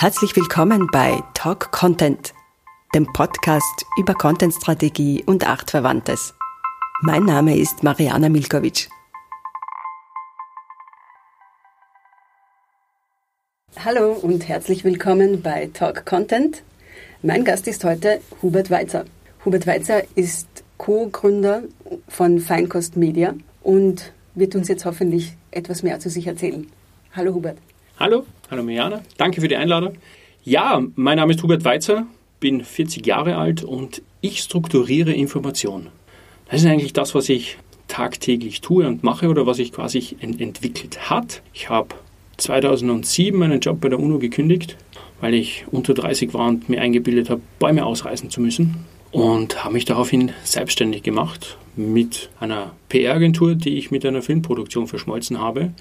Herzlich willkommen bei Talk Content, dem Podcast über Contentstrategie und Artverwandtes. Mein Name ist Mariana Milkovic. Hallo und herzlich willkommen bei Talk Content. Mein Gast ist heute Hubert Weizer. Hubert Weizer ist Co-Gründer von Feinkost Media und wird uns jetzt hoffentlich etwas mehr zu sich erzählen. Hallo Hubert. Hallo, hallo Mirjana. Danke für die Einladung. Ja, mein Name ist Hubert Weizer, bin 40 Jahre alt und ich strukturiere Informationen. Das ist eigentlich das, was ich tagtäglich tue und mache oder was sich quasi ent entwickelt hat. Ich habe 2007 meinen Job bei der UNO gekündigt, weil ich unter 30 war und mir eingebildet habe, Bäume ausreißen zu müssen. Und habe mich daraufhin selbstständig gemacht mit einer PR-Agentur, die ich mit einer Filmproduktion verschmolzen habe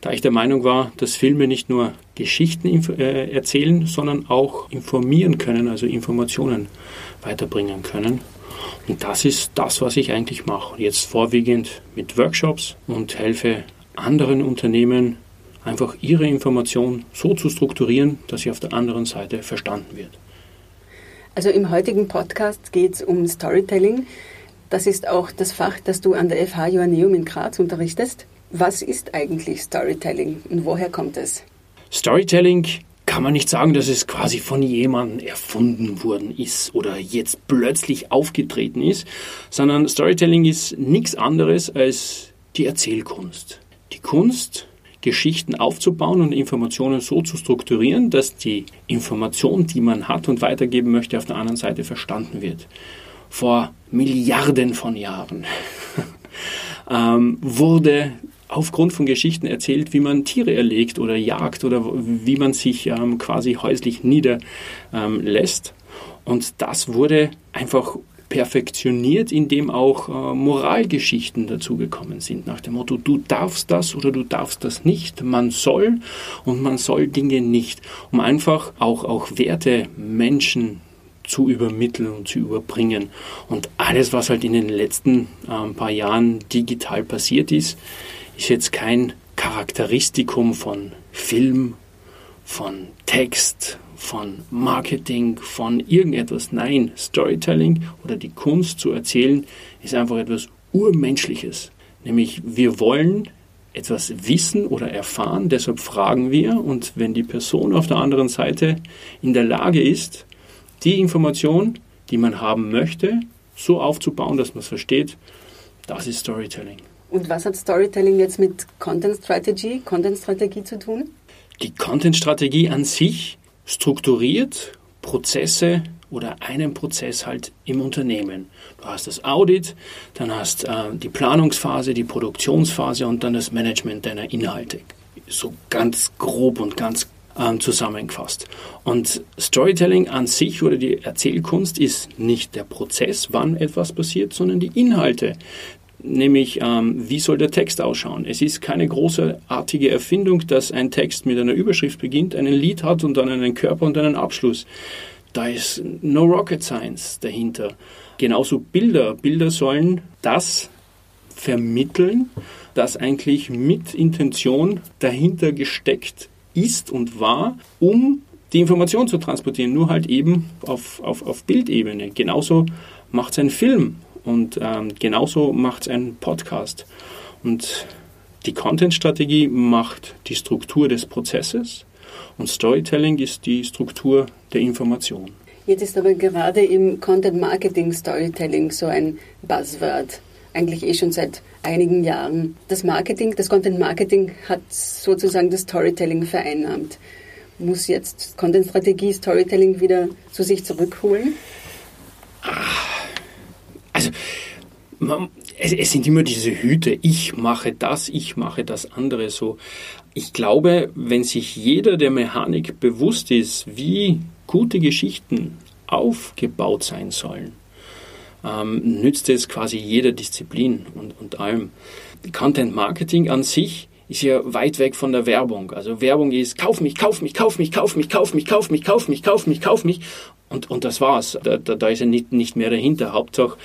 da ich der Meinung war, dass Filme nicht nur Geschichten äh, erzählen, sondern auch informieren können, also Informationen weiterbringen können. Und das ist das, was ich eigentlich mache. Jetzt vorwiegend mit Workshops und helfe anderen Unternehmen einfach ihre Information so zu strukturieren, dass sie auf der anderen Seite verstanden wird. Also im heutigen Podcast geht es um Storytelling. Das ist auch das Fach, das du an der FH Joanneum in Graz unterrichtest. Was ist eigentlich Storytelling und woher kommt es? Storytelling kann man nicht sagen, dass es quasi von jemandem erfunden worden ist oder jetzt plötzlich aufgetreten ist, sondern Storytelling ist nichts anderes als die Erzählkunst. Die Kunst, Geschichten aufzubauen und Informationen so zu strukturieren, dass die Information, die man hat und weitergeben möchte, auf der anderen Seite verstanden wird. Vor Milliarden von Jahren ähm, wurde aufgrund von Geschichten erzählt, wie man Tiere erlegt oder jagt oder wie man sich ähm, quasi häuslich niederlässt. Und das wurde einfach perfektioniert, indem auch äh, Moralgeschichten dazugekommen sind, nach dem Motto, du darfst das oder du darfst das nicht, man soll und man soll Dinge nicht, um einfach auch, auch Werte Menschen zu übermitteln und zu überbringen. Und alles, was halt in den letzten äh, paar Jahren digital passiert ist, ist jetzt kein Charakteristikum von Film, von Text, von Marketing, von irgendetwas. Nein, Storytelling oder die Kunst zu erzählen ist einfach etwas Urmenschliches. Nämlich wir wollen etwas wissen oder erfahren, deshalb fragen wir und wenn die Person auf der anderen Seite in der Lage ist, die Information, die man haben möchte, so aufzubauen, dass man es versteht, das ist Storytelling. Und was hat Storytelling jetzt mit Content Strategy, Content Strategie zu tun? Die Content Strategie an sich strukturiert Prozesse oder einen Prozess halt im Unternehmen. Du hast das Audit, dann hast äh, die Planungsphase, die Produktionsphase und dann das Management deiner Inhalte. So ganz grob und ganz ähm, zusammengefasst. Und Storytelling an sich oder die Erzählkunst ist nicht der Prozess, wann etwas passiert, sondern die Inhalte, nämlich ähm, wie soll der Text ausschauen. Es ist keine großartige Erfindung, dass ein Text mit einer Überschrift beginnt, einen Lied hat und dann einen Körper und einen Abschluss. Da ist no rocket science dahinter. Genauso Bilder. Bilder sollen das vermitteln, das eigentlich mit Intention dahinter gesteckt ist und war, um die Information zu transportieren, nur halt eben auf, auf, auf Bildebene. Genauso macht es ein Film und ähm, genauso macht es ein Podcast. Und die Content-Strategie macht die Struktur des Prozesses und Storytelling ist die Struktur der Information. Jetzt ist aber gerade im Content Marketing Storytelling so ein Buzzword. Eigentlich eh schon seit einigen Jahren. Das Marketing, das Content Marketing hat sozusagen das Storytelling vereinnahmt. Muss jetzt Content Strategie Storytelling wieder zu sich zurückholen? Ach also man, es, es, sind immer diese Hüte, ich mache das, ich mache das andere so. Ich glaube, wenn sich jeder der Mechanik bewusst ist, wie gute Geschichten aufgebaut sein sollen, ähm, nützt es quasi jeder Disziplin und, und allem. Content Marketing an sich ist ja weit weg von der Werbung. Also Werbung ist, kauf mich, kauf mich, kauf mich, kauf mich, kauf mich, kauf mich, kauf mich, kauf mich, kauf mich. Und, und das war's. Da, da, da ist ja nicht, nicht mehr dahinter. Hauptsache,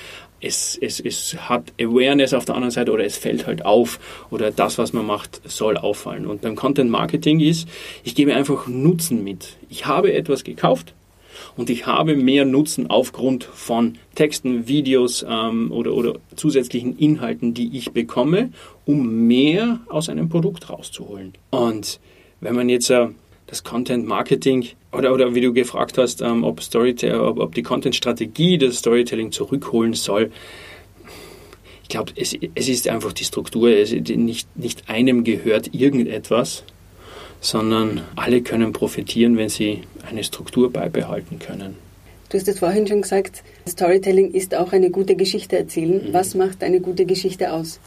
es, es, es hat Awareness auf der anderen Seite oder es fällt halt auf oder das, was man macht, soll auffallen. Und beim Content Marketing ist, ich gebe einfach Nutzen mit. Ich habe etwas gekauft, und ich habe mehr Nutzen aufgrund von Texten, Videos ähm, oder, oder zusätzlichen Inhalten, die ich bekomme, um mehr aus einem Produkt rauszuholen. Und wenn man jetzt äh, das Content Marketing oder, oder wie du gefragt hast, ähm, ob, ob, ob die Content-Strategie das Storytelling zurückholen soll, ich glaube, es, es ist einfach die Struktur. Es, nicht, nicht einem gehört irgendetwas, sondern alle können profitieren, wenn sie eine Struktur beibehalten können. Du hast es vorhin schon gesagt, Storytelling ist auch eine gute Geschichte erzählen. Mhm. Was macht eine gute Geschichte aus?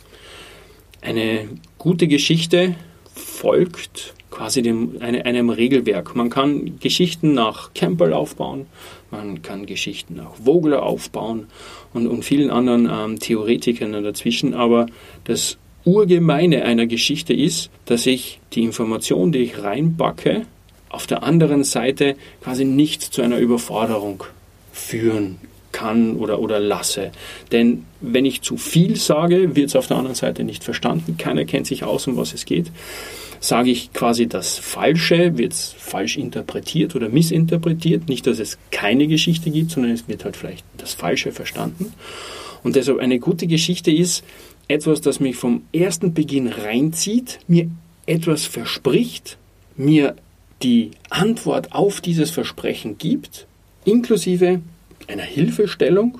Eine gute Geschichte folgt quasi dem, eine, einem Regelwerk. Man kann Geschichten nach Campbell aufbauen, man kann Geschichten nach Vogler aufbauen und, und vielen anderen ähm, Theoretikern dazwischen, aber das Urgemeine einer Geschichte ist, dass ich die Information, die ich reinbacke, auf der anderen Seite quasi nicht zu einer Überforderung führen kann oder, oder lasse. Denn wenn ich zu viel sage, wird es auf der anderen Seite nicht verstanden. Keiner kennt sich aus, um was es geht. Sage ich quasi das Falsche, wird es falsch interpretiert oder missinterpretiert. Nicht, dass es keine Geschichte gibt, sondern es wird halt vielleicht das Falsche verstanden. Und deshalb eine gute Geschichte ist etwas, das mich vom ersten Beginn reinzieht, mir etwas verspricht, mir die Antwort auf dieses Versprechen gibt, inklusive einer Hilfestellung,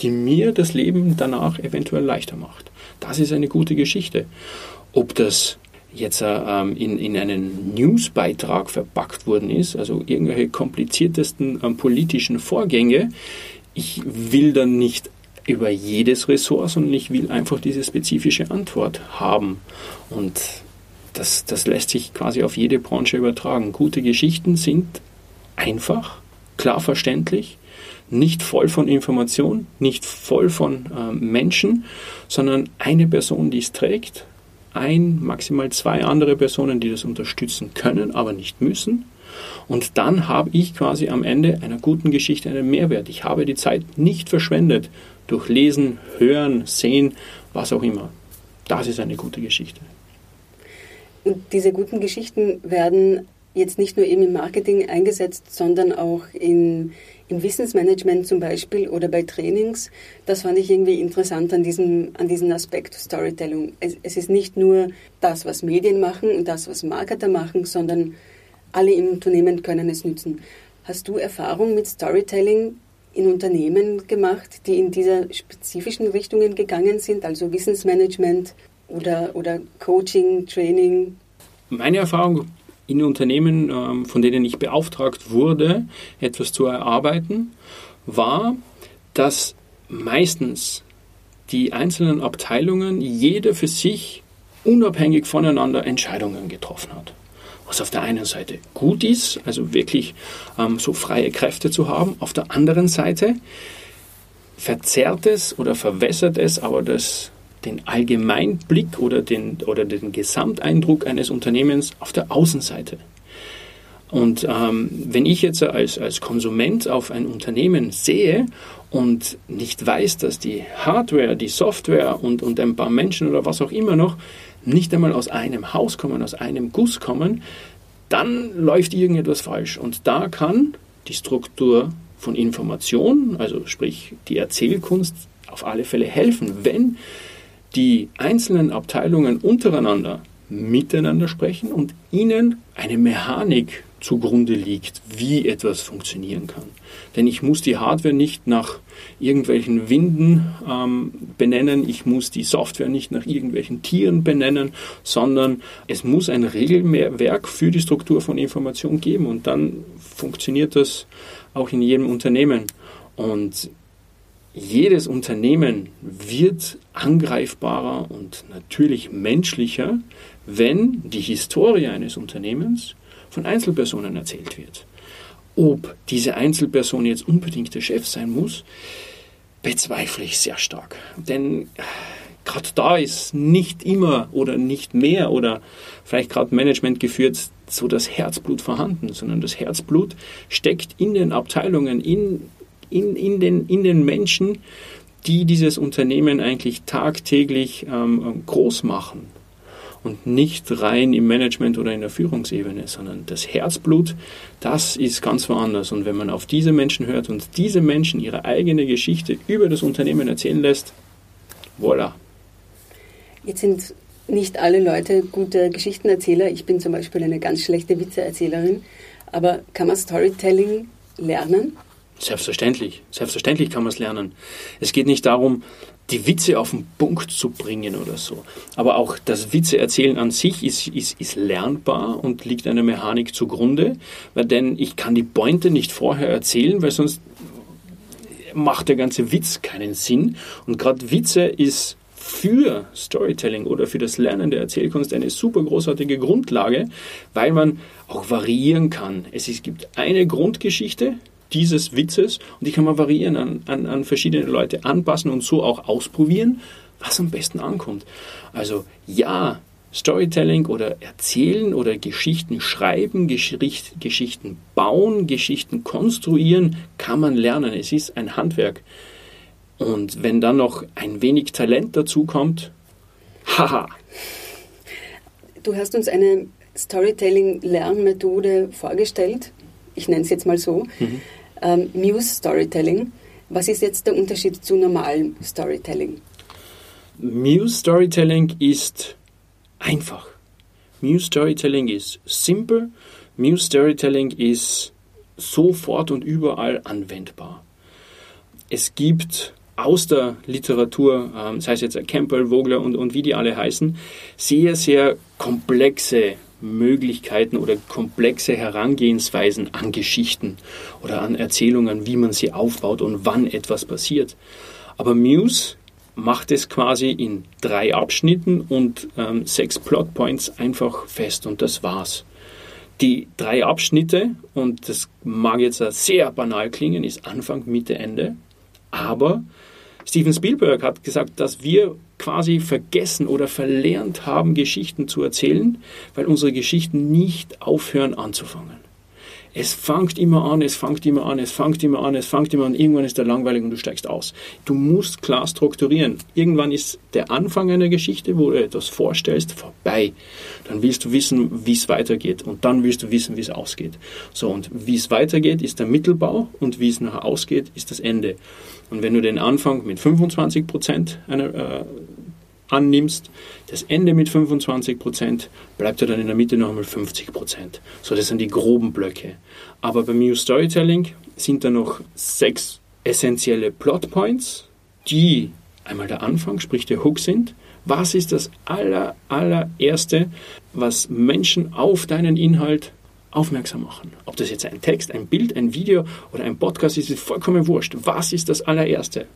die mir das Leben danach eventuell leichter macht. Das ist eine gute Geschichte. Ob das jetzt ähm, in, in einen Newsbeitrag verpackt worden ist, also irgendwelche kompliziertesten ähm, politischen Vorgänge, ich will dann nicht über jedes Ressort, sondern ich will einfach diese spezifische Antwort haben. Und das, das lässt sich quasi auf jede Branche übertragen. Gute Geschichten sind einfach, klar verständlich, nicht voll von Information, nicht voll von äh, Menschen, sondern eine Person, die es trägt, ein, maximal zwei andere Personen, die das unterstützen können, aber nicht müssen. Und dann habe ich quasi am Ende einer guten Geschichte einen Mehrwert. Ich habe die Zeit nicht verschwendet durch Lesen, Hören, Sehen, was auch immer. Das ist eine gute Geschichte. Und diese guten Geschichten werden jetzt nicht nur eben im Marketing eingesetzt, sondern auch in, im Wissensmanagement zum Beispiel oder bei Trainings. Das fand ich irgendwie interessant an diesem, an diesem Aspekt Storytelling. Es, es ist nicht nur das, was Medien machen und das, was Marketer machen, sondern alle im Unternehmen können es nützen. Hast du Erfahrung mit Storytelling in Unternehmen gemacht, die in diese spezifischen Richtungen gegangen sind, also Wissensmanagement oder, oder Coaching, Training? Meine Erfahrung in Unternehmen, ähm, von denen ich beauftragt wurde, etwas zu erarbeiten, war, dass meistens die einzelnen Abteilungen jeder für sich unabhängig voneinander Entscheidungen getroffen hat. Was auf der einen Seite gut ist, also wirklich ähm, so freie Kräfte zu haben, auf der anderen Seite verzerrt es oder verwässert es aber das, den Allgemeinblick oder den, oder den Gesamteindruck eines Unternehmens auf der Außenseite. Und ähm, wenn ich jetzt als, als Konsument auf ein Unternehmen sehe und nicht weiß, dass die Hardware, die Software und, und ein paar Menschen oder was auch immer noch nicht einmal aus einem Haus kommen, aus einem Guss kommen, dann läuft irgendetwas falsch. Und da kann die Struktur von Information, also sprich die Erzählkunst, auf alle Fälle helfen, wenn die einzelnen Abteilungen untereinander miteinander sprechen und ihnen eine Mechanik zugrunde liegt, wie etwas funktionieren kann. Denn ich muss die Hardware nicht nach irgendwelchen Winden ähm, benennen, ich muss die Software nicht nach irgendwelchen Tieren benennen, sondern es muss ein Regelwerk für die Struktur von Information geben und dann funktioniert das auch in jedem Unternehmen. Und jedes Unternehmen wird angreifbarer und natürlich menschlicher, wenn die Historie eines Unternehmens von Einzelpersonen erzählt wird. Ob diese Einzelperson jetzt unbedingt der Chef sein muss, bezweifle ich sehr stark. Denn äh, gerade da ist nicht immer oder nicht mehr oder vielleicht gerade Management geführt so das Herzblut vorhanden, sondern das Herzblut steckt in den Abteilungen, in, in, in, den, in den Menschen, die dieses Unternehmen eigentlich tagtäglich ähm, groß machen und nicht rein im Management oder in der Führungsebene, sondern das Herzblut, das ist ganz woanders. Und wenn man auf diese Menschen hört und diese Menschen ihre eigene Geschichte über das Unternehmen erzählen lässt, voilà. Jetzt sind nicht alle Leute gute Geschichtenerzähler. Ich bin zum Beispiel eine ganz schlechte Witzeerzählerin. Aber kann man Storytelling lernen? Selbstverständlich. Selbstverständlich kann man es lernen. Es geht nicht darum, die Witze auf den Punkt zu bringen oder so. Aber auch das Witzeerzählen an sich ist, ist, ist lernbar und liegt einer Mechanik zugrunde, weil denn ich kann die Pointe nicht vorher erzählen, weil sonst macht der ganze Witz keinen Sinn. Und gerade Witze ist für Storytelling oder für das Lernen der Erzählkunst eine super großartige Grundlage, weil man auch variieren kann. Es gibt eine Grundgeschichte, dieses Witzes und die kann man variieren, an, an, an verschiedene Leute anpassen und so auch ausprobieren, was am besten ankommt. Also ja, Storytelling oder Erzählen oder Geschichten schreiben, Geschicht, Geschichten bauen, Geschichten konstruieren, kann man lernen. Es ist ein Handwerk. Und wenn dann noch ein wenig Talent dazu kommt, haha. Du hast uns eine Storytelling-Lernmethode vorgestellt. Ich nenne es jetzt mal so. Mhm ähm, Muse Storytelling. Was ist jetzt der Unterschied zu normalem Storytelling? Muse Storytelling ist einfach. Muse Storytelling ist simpel. Muse Storytelling ist sofort und überall anwendbar. Es gibt aus der Literatur, ähm, sei es jetzt Campbell, Vogler und, und wie die alle heißen, sehr, sehr komplexe Möglichkeiten oder komplexe Herangehensweisen an Geschichten oder an Erzählungen, wie man sie aufbaut und wann etwas passiert. Aber Muse macht es quasi in drei Abschnitten und ähm, sechs Plotpoints einfach fest und das war's. Die drei Abschnitte, und das mag jetzt sehr banal klingen, ist Anfang, Mitte, Ende, aber Steven Spielberg hat gesagt, dass wir quasi vergessen oder verlernt haben, Geschichten zu erzählen, weil unsere Geschichten nicht aufhören anzufangen. Es fängt immer an, es fängt immer an, es fängt immer an, es fängt immer an. Irgendwann ist der langweilig und du steigst aus. Du musst klar strukturieren. Irgendwann ist der Anfang einer Geschichte, wo du etwas vorstellst, vorbei. Dann willst du wissen, wie es weitergeht. Und dann willst du wissen, wie es ausgeht. So, und wie es weitergeht, ist der Mittelbau und wie es nachher ausgeht, ist das Ende. Und wenn du den Anfang mit 25 Prozent äh, annimmst, das Ende mit 25 Prozent, bleibt ja dann in der Mitte noch einmal 50 Prozent. So, das sind die groben Blöcke. Aber beim New Storytelling sind da noch sechs essentielle Plotpoints, die einmal der Anfang, sprich der Hook sind. Was ist das aller, allererste, was Menschen auf deinen Inhalt aufmerksam machen. Ob das jetzt ein Text, ein Bild, ein Video oder ein Podcast ist, ist vollkommen wurscht. Was ist das allererste?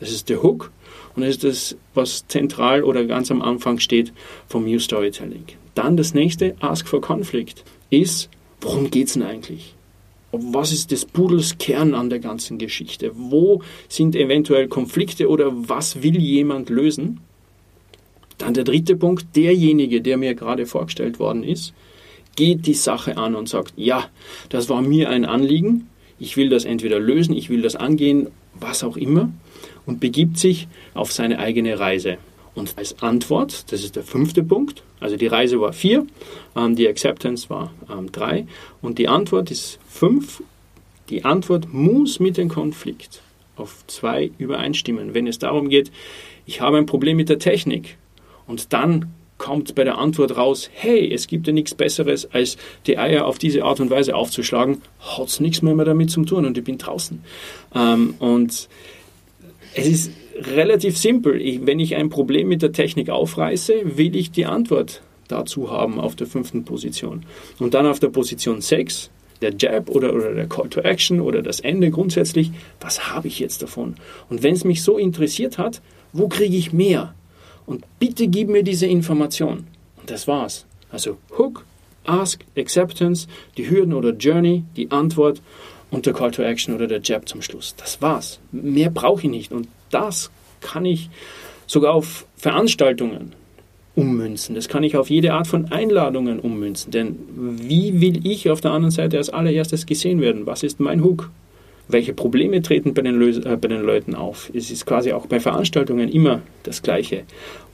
Das ist der Hook und das ist das, was zentral oder ganz am Anfang steht vom New Storytelling. Dann das nächste, Ask for Conflict, ist, worum geht es denn eigentlich? Was ist des Pudels Kern an der ganzen Geschichte? Wo sind eventuell Konflikte oder was will jemand lösen? Dann der dritte Punkt, derjenige, der mir gerade vorgestellt worden ist, geht die Sache an und sagt, ja, das war mir ein Anliegen, ich will das entweder lösen, ich will das angehen, was auch immer, und begibt sich auf seine eigene Reise. Und als Antwort, das ist der fünfte Punkt, also die Reise war vier, ähm, die Acceptance war ähm, drei und die Antwort ist fünf. Die Antwort muss mit dem Konflikt auf zwei übereinstimmen. Wenn es darum geht, ich habe ein Problem mit der Technik und dann kommt bei der Antwort raus, hey, es gibt ja nichts Besseres, als die Eier auf diese Art und Weise aufzuschlagen, hat es nichts mehr, mehr damit zu tun und ich bin draußen. Ähm, und es ist relativ simpel. Ich, wenn ich ein Problem mit der Technik aufreiße, will ich die Antwort dazu haben auf der fünften Position. Und dann auf der Position 6, der Jab oder, oder der Call to Action oder das Ende grundsätzlich, was habe ich jetzt davon? Und wenn es mich so interessiert hat, wo kriege ich mehr? Und bitte gib mir diese Information. Und das war's. Also Hook, Ask, Acceptance, die Hürden oder Journey, die Antwort und der Call to Action oder der Jab zum Schluss. Das war's. Mehr brauche ich nicht. Und das kann ich sogar auf Veranstaltungen ummünzen. Das kann ich auf jede Art von Einladungen ummünzen. Denn wie will ich auf der anderen Seite als allererstes gesehen werden? Was ist mein Hook? Welche Probleme treten bei den, äh, bei den Leuten auf. Es ist quasi auch bei Veranstaltungen immer das Gleiche.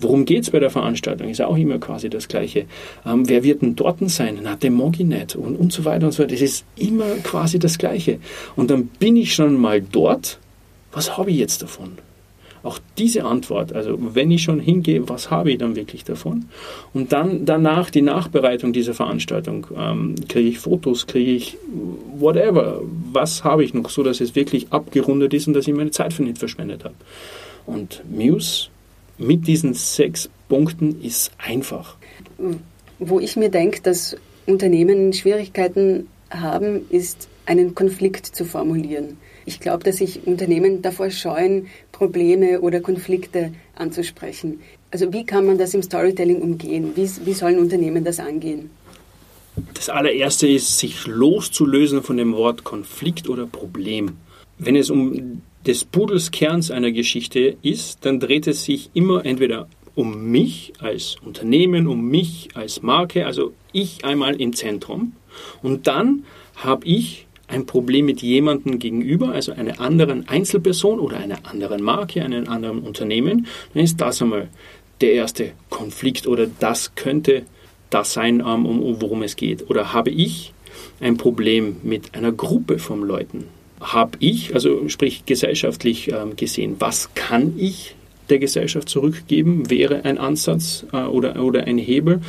Worum geht es bei der Veranstaltung? Ist auch immer quasi das Gleiche. Ähm, wer wird denn dort sein? Na, der Moginet und, und so weiter und so weiter. Es ist immer quasi das Gleiche. Und dann bin ich schon mal dort. Was habe ich jetzt davon? Auch diese Antwort, also wenn ich schon hingehe, was habe ich dann wirklich davon? Und dann danach die Nachbereitung dieser Veranstaltung. Ähm, kriege ich Fotos, kriege ich whatever, was habe ich noch, so dass es wirklich abgerundet ist und dass ich meine Zeit für nicht verschwendet habe. Und Muse mit diesen sechs Punkten ist einfach. Wo ich mir denke, dass Unternehmen Schwierigkeiten haben, ist einen Konflikt zu formulieren. Ich glaube, dass sich Unternehmen davor scheuen, Probleme oder Konflikte anzusprechen. Also wie kann man das im Storytelling umgehen? Wie, wie sollen Unternehmen das angehen? Das allererste ist, sich loszulösen von dem Wort Konflikt oder Problem. Wenn es um des Pudels Kerns einer Geschichte ist, dann dreht es sich immer entweder um mich als Unternehmen, um mich als Marke, also ich einmal im Zentrum. Und dann habe ich ein Problem mit jemandem gegenüber, also einer anderen Einzelperson oder einer anderen Marke, einem anderen Unternehmen, dann ist das einmal der erste Konflikt oder das könnte das sein, ähm, um, worum es geht. Oder habe ich ein Problem mit einer Gruppe von Leuten? Habe ich, also sprich gesellschaftlich ähm, gesehen, was kann ich der Gesellschaft zurückgeben, wäre ein Ansatz äh, oder, oder ein Hebel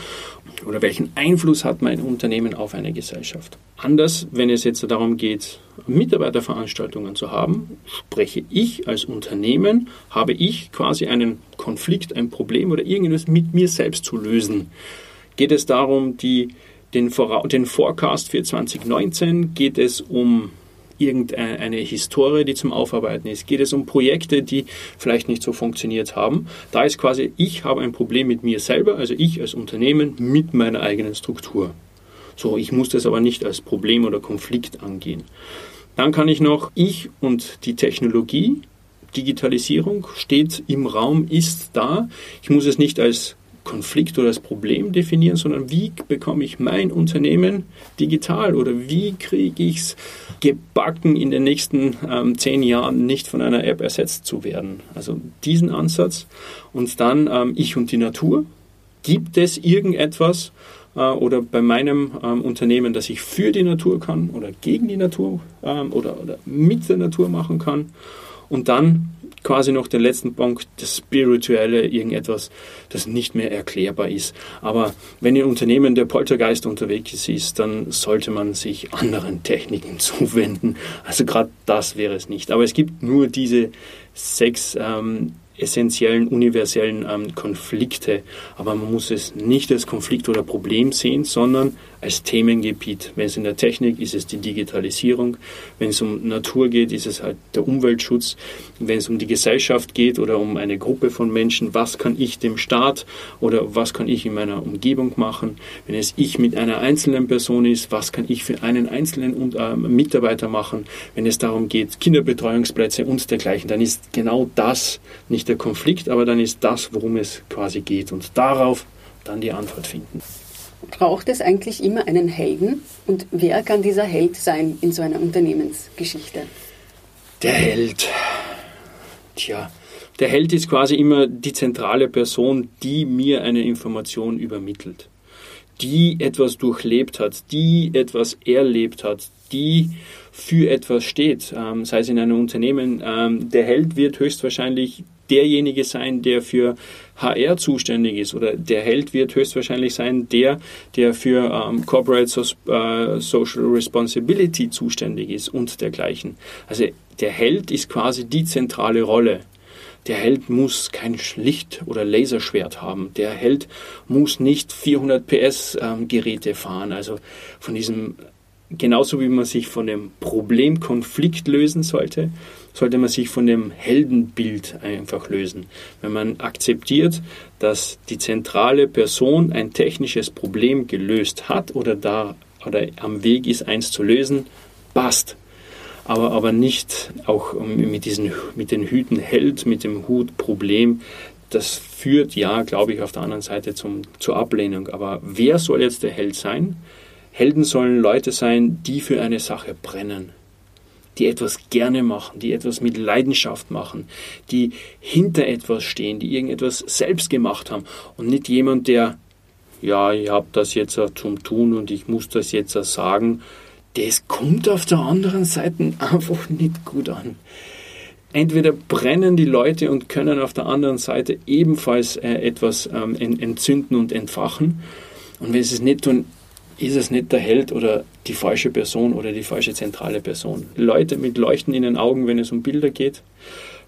oder welchen Einfluss hat mein Unternehmen auf eine Gesellschaft. Anders, wenn es jetzt darum geht, Mitarbeiterveranstaltungen zu haben, spreche ich als Unternehmen, habe ich quasi einen Konflikt, ein Problem oder irgendwas mit mir selbst zu lösen. Geht es darum, die, den, den Forecast für 2019? Geht es um irgendeine Historie, die zum Aufarbeiten ist? Geht es um Projekte, die vielleicht nicht so funktioniert haben? Da ist quasi, ich habe ein Problem mit mir selber, also ich als Unternehmen mit meiner eigenen Struktur. So, ich muss das aber nicht als Problem oder Konflikt angehen. Dann kann ich noch ich und die Technologie, Digitalisierung steht im Raum, ist da. Ich muss es nicht als Konflikt oder das Problem definieren, sondern wie bekomme ich mein Unternehmen digital oder wie kriege ich es gebacken, in den nächsten ähm, zehn Jahren nicht von einer App ersetzt zu werden. Also diesen Ansatz und dann ähm, ich und die Natur. Gibt es irgendetwas äh, oder bei meinem ähm, Unternehmen, das ich für die Natur kann oder gegen die Natur ähm, oder, oder mit der Natur machen kann? Und dann quasi noch den letzten Punkt, das Spirituelle, irgendetwas, das nicht mehr erklärbar ist. Aber wenn in Unternehmen der Poltergeist unterwegs ist, dann sollte man sich anderen Techniken zuwenden. Also gerade das wäre es nicht. Aber es gibt nur diese sechs ähm, essentiellen, universellen ähm, Konflikte. Aber man muss es nicht als Konflikt oder Problem sehen, sondern als Themengebiet. Wenn es in der Technik ist, ist es die Digitalisierung. Wenn es um Natur geht, ist es halt der Umweltschutz. Wenn es um die Gesellschaft geht oder um eine Gruppe von Menschen, was kann ich dem Staat oder was kann ich in meiner Umgebung machen? Wenn es ich mit einer einzelnen Person ist, was kann ich für einen einzelnen äh, Mitarbeiter machen? Wenn es darum geht, Kinderbetreuungsplätze und dergleichen, dann ist genau das nicht der Konflikt, aber dann ist das, worum es quasi geht. Und darauf dann die Antwort finden. Braucht es eigentlich immer einen Helden? Und wer kann dieser Held sein in so einer Unternehmensgeschichte? Der Held. Tja, der Held ist quasi immer die zentrale Person, die mir eine Information übermittelt, die etwas durchlebt hat, die etwas erlebt hat, die für etwas steht, ähm, sei es in einem Unternehmen. Ähm, der Held wird höchstwahrscheinlich derjenige sein, der für HR zuständig ist oder der Held wird höchstwahrscheinlich sein, der, der für ähm, Corporate so, äh, Social Responsibility zuständig ist und dergleichen. Also der Held ist quasi die zentrale Rolle. Der Held muss kein Licht- oder Laserschwert haben. Der Held muss nicht 400 PS ähm, Geräte fahren. Also von diesem genauso wie man sich von dem Problemkonflikt lösen sollte, sollte man sich von dem Heldenbild einfach lösen. Wenn man akzeptiert, dass die zentrale Person ein technisches Problem gelöst hat oder da oder am Weg ist, eins zu lösen, passt. Aber, aber nicht auch mit, diesen, mit den Hüten Held, mit dem Hut Problem. Das führt ja, glaube ich, auf der anderen Seite zum, zur Ablehnung. Aber wer soll jetzt der Held sein? Helden sollen Leute sein, die für eine Sache brennen, die etwas gerne machen, die etwas mit Leidenschaft machen, die hinter etwas stehen, die irgendetwas selbst gemacht haben und nicht jemand, der, ja, ich habe das jetzt zum Tun und ich muss das jetzt sagen, das kommt auf der anderen Seite einfach nicht gut an. Entweder brennen die Leute und können auf der anderen Seite ebenfalls äh, etwas ähm, entzünden und entfachen. Und wenn sie es nicht tun, ist es nicht der Held oder die falsche Person oder die falsche zentrale Person. Leute mit Leuchten in den Augen, wenn es um Bilder geht.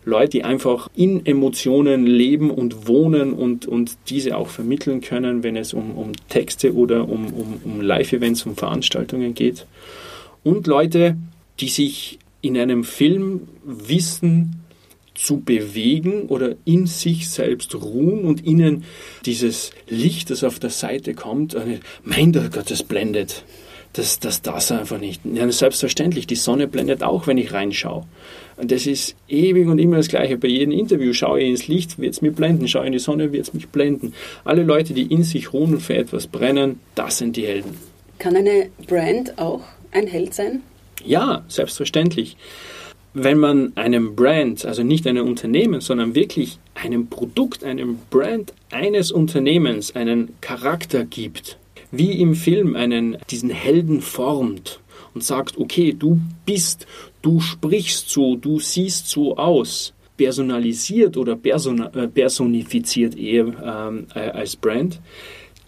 Leute, die einfach in Emotionen leben und wohnen und, und diese auch vermitteln können, wenn es um, um Texte oder um, um, um Live-Events, um Veranstaltungen geht. Und Leute, die sich in einem Film wissen, zu bewegen oder in sich selbst ruhen und ihnen dieses Licht, das auf der Seite kommt, mein Gott, das blendet. Das, das das einfach nicht. Ja, selbstverständlich, die Sonne blendet auch, wenn ich reinschaue. Und das ist ewig und immer das Gleiche. Bei jedem Interview schaue ich ins Licht, wird es mich blenden. Schaue ich in die Sonne, wird es mich blenden. Alle Leute, die in sich ruhen und für etwas brennen, das sind die Helden. Kann eine Brand auch ein Held sein? Ja, selbstverständlich wenn man einem Brand, also nicht einem Unternehmen, sondern wirklich einem Produkt, einem Brand eines Unternehmens einen Charakter gibt, wie im Film einen, diesen Helden formt und sagt, okay, du bist, du sprichst so, du siehst so aus, personalisiert oder äh, personifiziert eher ähm, äh, als Brand,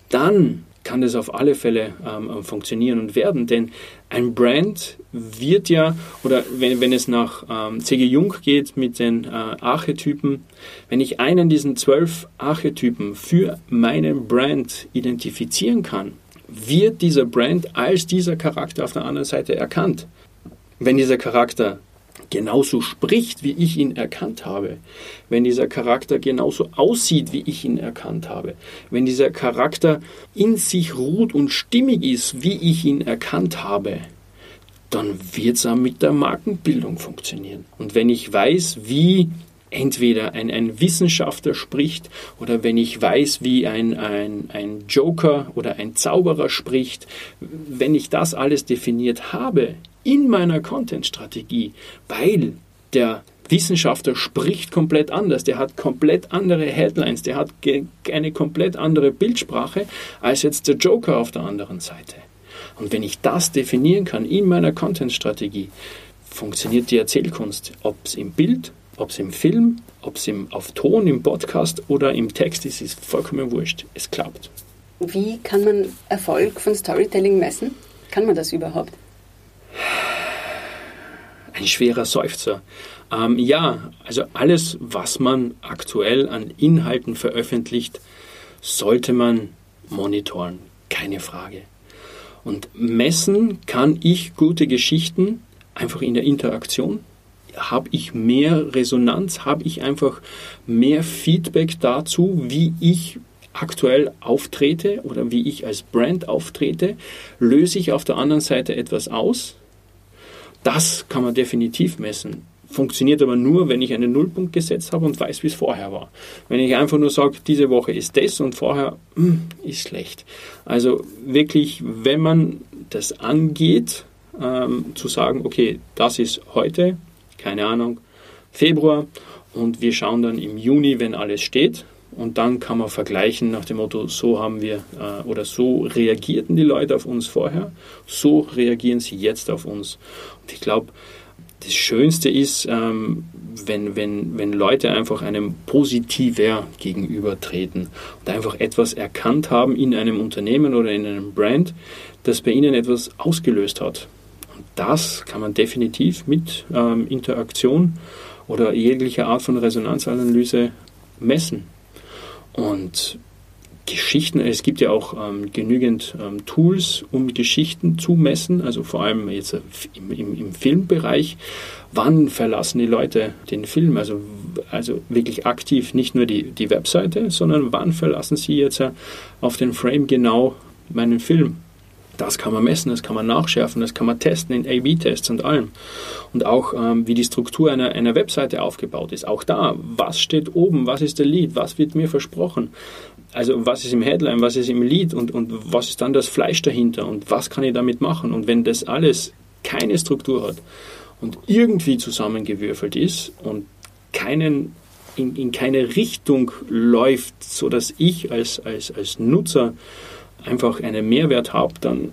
dann kann das auf alle Fälle ähm, funktionieren und werden. Denn ein Brand wird ja, oder wenn, wenn es nach ähm, C.G. Jung geht mit den äh, Archetypen, wenn ich einen diesen zwölf Archetypen für meinen Brand identifizieren kann, wird dieser Brand als dieser Charakter auf der anderen Seite erkannt. Wenn dieser Charakter genauso spricht, wie ich ihn erkannt habe, wenn dieser Charakter genauso aussieht, wie ich ihn erkannt habe, wenn dieser Charakter in sich ruht und stimmig ist, wie ich ihn erkannt habe, dann wird es auch mit der Markenbildung funktionieren. Und wenn ich weiß, wie entweder ein, ein Wissenschaftler spricht oder wenn ich weiß, wie ein, ein, ein Joker oder ein Zauberer spricht, wenn ich das alles definiert habe in meiner Content-Strategie, weil der Wissenschaftler spricht komplett anders, der hat komplett andere Headlines, der hat eine komplett andere Bildsprache als jetzt der Joker auf der anderen Seite. Und wenn ich das definieren kann in meiner Content-Strategie, funktioniert die Erzählkunst, ob es im Bild, ob es im Film, ob es auf Ton, im Podcast oder im Text ist, ist vollkommen wurscht. Es klappt. Wie kann man Erfolg von Storytelling messen? Kann man das überhaupt? Ein schwerer Seufzer. Ähm, ja, also alles, was man aktuell an Inhalten veröffentlicht, sollte man monitoren. Keine Frage. Und messen kann ich gute Geschichten einfach in der Interaktion. Habe ich mehr Resonanz? Habe ich einfach mehr Feedback dazu, wie ich aktuell auftrete oder wie ich als Brand auftrete? Löse ich auf der anderen Seite etwas aus? Das kann man definitiv messen. Funktioniert aber nur, wenn ich einen Nullpunkt gesetzt habe und weiß, wie es vorher war. Wenn ich einfach nur sage, diese Woche ist das und vorher hm, ist schlecht. Also wirklich, wenn man das angeht, ähm, zu sagen, okay, das ist heute, keine Ahnung, Februar und wir schauen dann im Juni, wenn alles steht, und dann kann man vergleichen nach dem Motto, so haben wir äh, oder so reagierten die Leute auf uns vorher, so reagieren sie jetzt auf uns. Und ich glaube, das Schönste ist, ähm, wenn, wenn, wenn Leute einfach einem positiver gegenübertreten und einfach etwas erkannt haben in einem Unternehmen oder in einem Brand, das bei ihnen etwas ausgelöst hat. Und das kann man definitiv mit ähm, Interaktion oder jeglicher Art von Resonanzanalyse messen. Und Geschichten, es gibt ja auch ähm, genügend ähm, Tools, um Geschichten zu messen, also vor allem jetzt im, im, im, Filmbereich. Wann verlassen die Leute den Film? Also, also wirklich aktiv nicht nur die, die Webseite, sondern wann verlassen sie jetzt äh, auf den Frame genau meinen Film? Das kann man messen, das kann man nachschärfen, das kann man testen in A-B-Tests und allem. Und auch ähm, wie die Struktur einer, einer Webseite aufgebaut ist. Auch da, was steht oben, was ist der Lead, was wird mir versprochen, also was ist im Headline, was ist im Lead und, und was ist dann das Fleisch dahinter und was kann ich damit machen. Und wenn das alles keine Struktur hat und irgendwie zusammengewürfelt ist und keinen, in, in keine Richtung läuft, sodass ich als, als, als Nutzer einfach einen Mehrwert habe, dann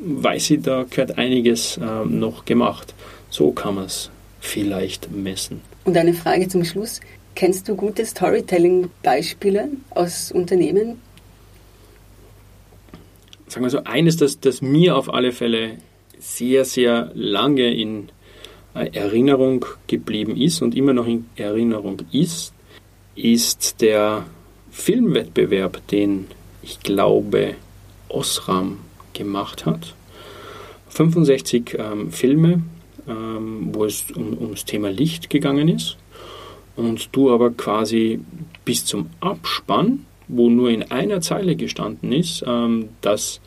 weiß ich, da gehört einiges äh, noch gemacht. So kann man es vielleicht messen. Und eine Frage zum Schluss. Kennst du gute Storytelling-Beispiele aus Unternehmen? Sagen wir so, eines, das, das mir auf alle Fälle sehr, sehr lange in äh, Erinnerung geblieben ist und immer noch in Erinnerung ist, ist der Filmwettbewerb, den ich glaube Osram gemacht hat. 65 ähm, Filme, ähm, wo es um, ums Thema Licht gegangen ist. Und du aber quasi bis zum Abspann, wo nur in einer Zeile gestanden ist, ähm, das,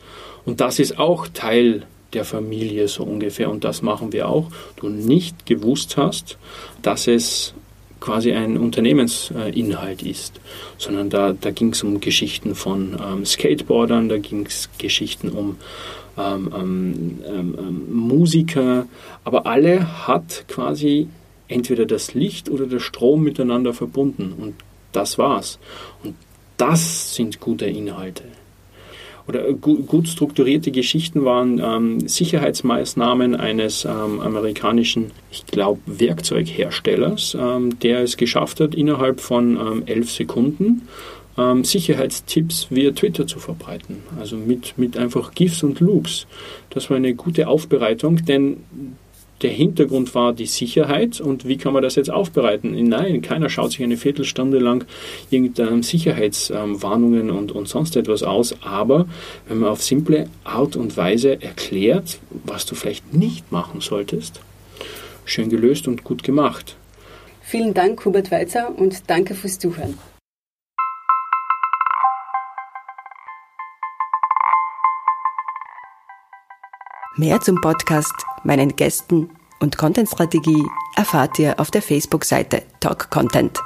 und das ist auch Teil der Familie so ungefähr, und das machen wir auch, du nicht gewusst hast, dass es quasi ein Unternehmensinhalt ist, sondern da, da ging es um Geschichten von ähm, Skateboardern, da ging es Geschichten um ähm, ähm, ähm, ähm, Musiker, aber alle hat quasi entweder das Licht oder der Strom miteinander verbunden und das war's. Und das sind gute Inhalte oder gut strukturierte Geschichten waren ähm, Sicherheitsmaßnahmen eines ähm, amerikanischen, ich glaube, Werkzeugherstellers, ähm, der es geschafft hat, innerhalb von ähm, elf Sekunden ähm, Sicherheitstipps via Twitter zu verbreiten. Also mit, mit einfach GIFs und Loops. Das war eine gute Aufbereitung, denn der Hintergrund war die Sicherheit und wie kann man das jetzt aufbereiten? Nein, keiner schaut sich eine Viertelstunde lang irgendeine Sicherheitswarnungen und, und sonst etwas aus, aber wenn man auf simple Art und Weise erklärt, was du vielleicht nicht machen solltest, schön gelöst und gut gemacht. Vielen Dank, Hubert Weizer, und danke fürs Zuhören. Mehr zum Podcast, meinen Gästen und Content-Strategie erfahrt ihr auf der Facebook-Seite Talk Content.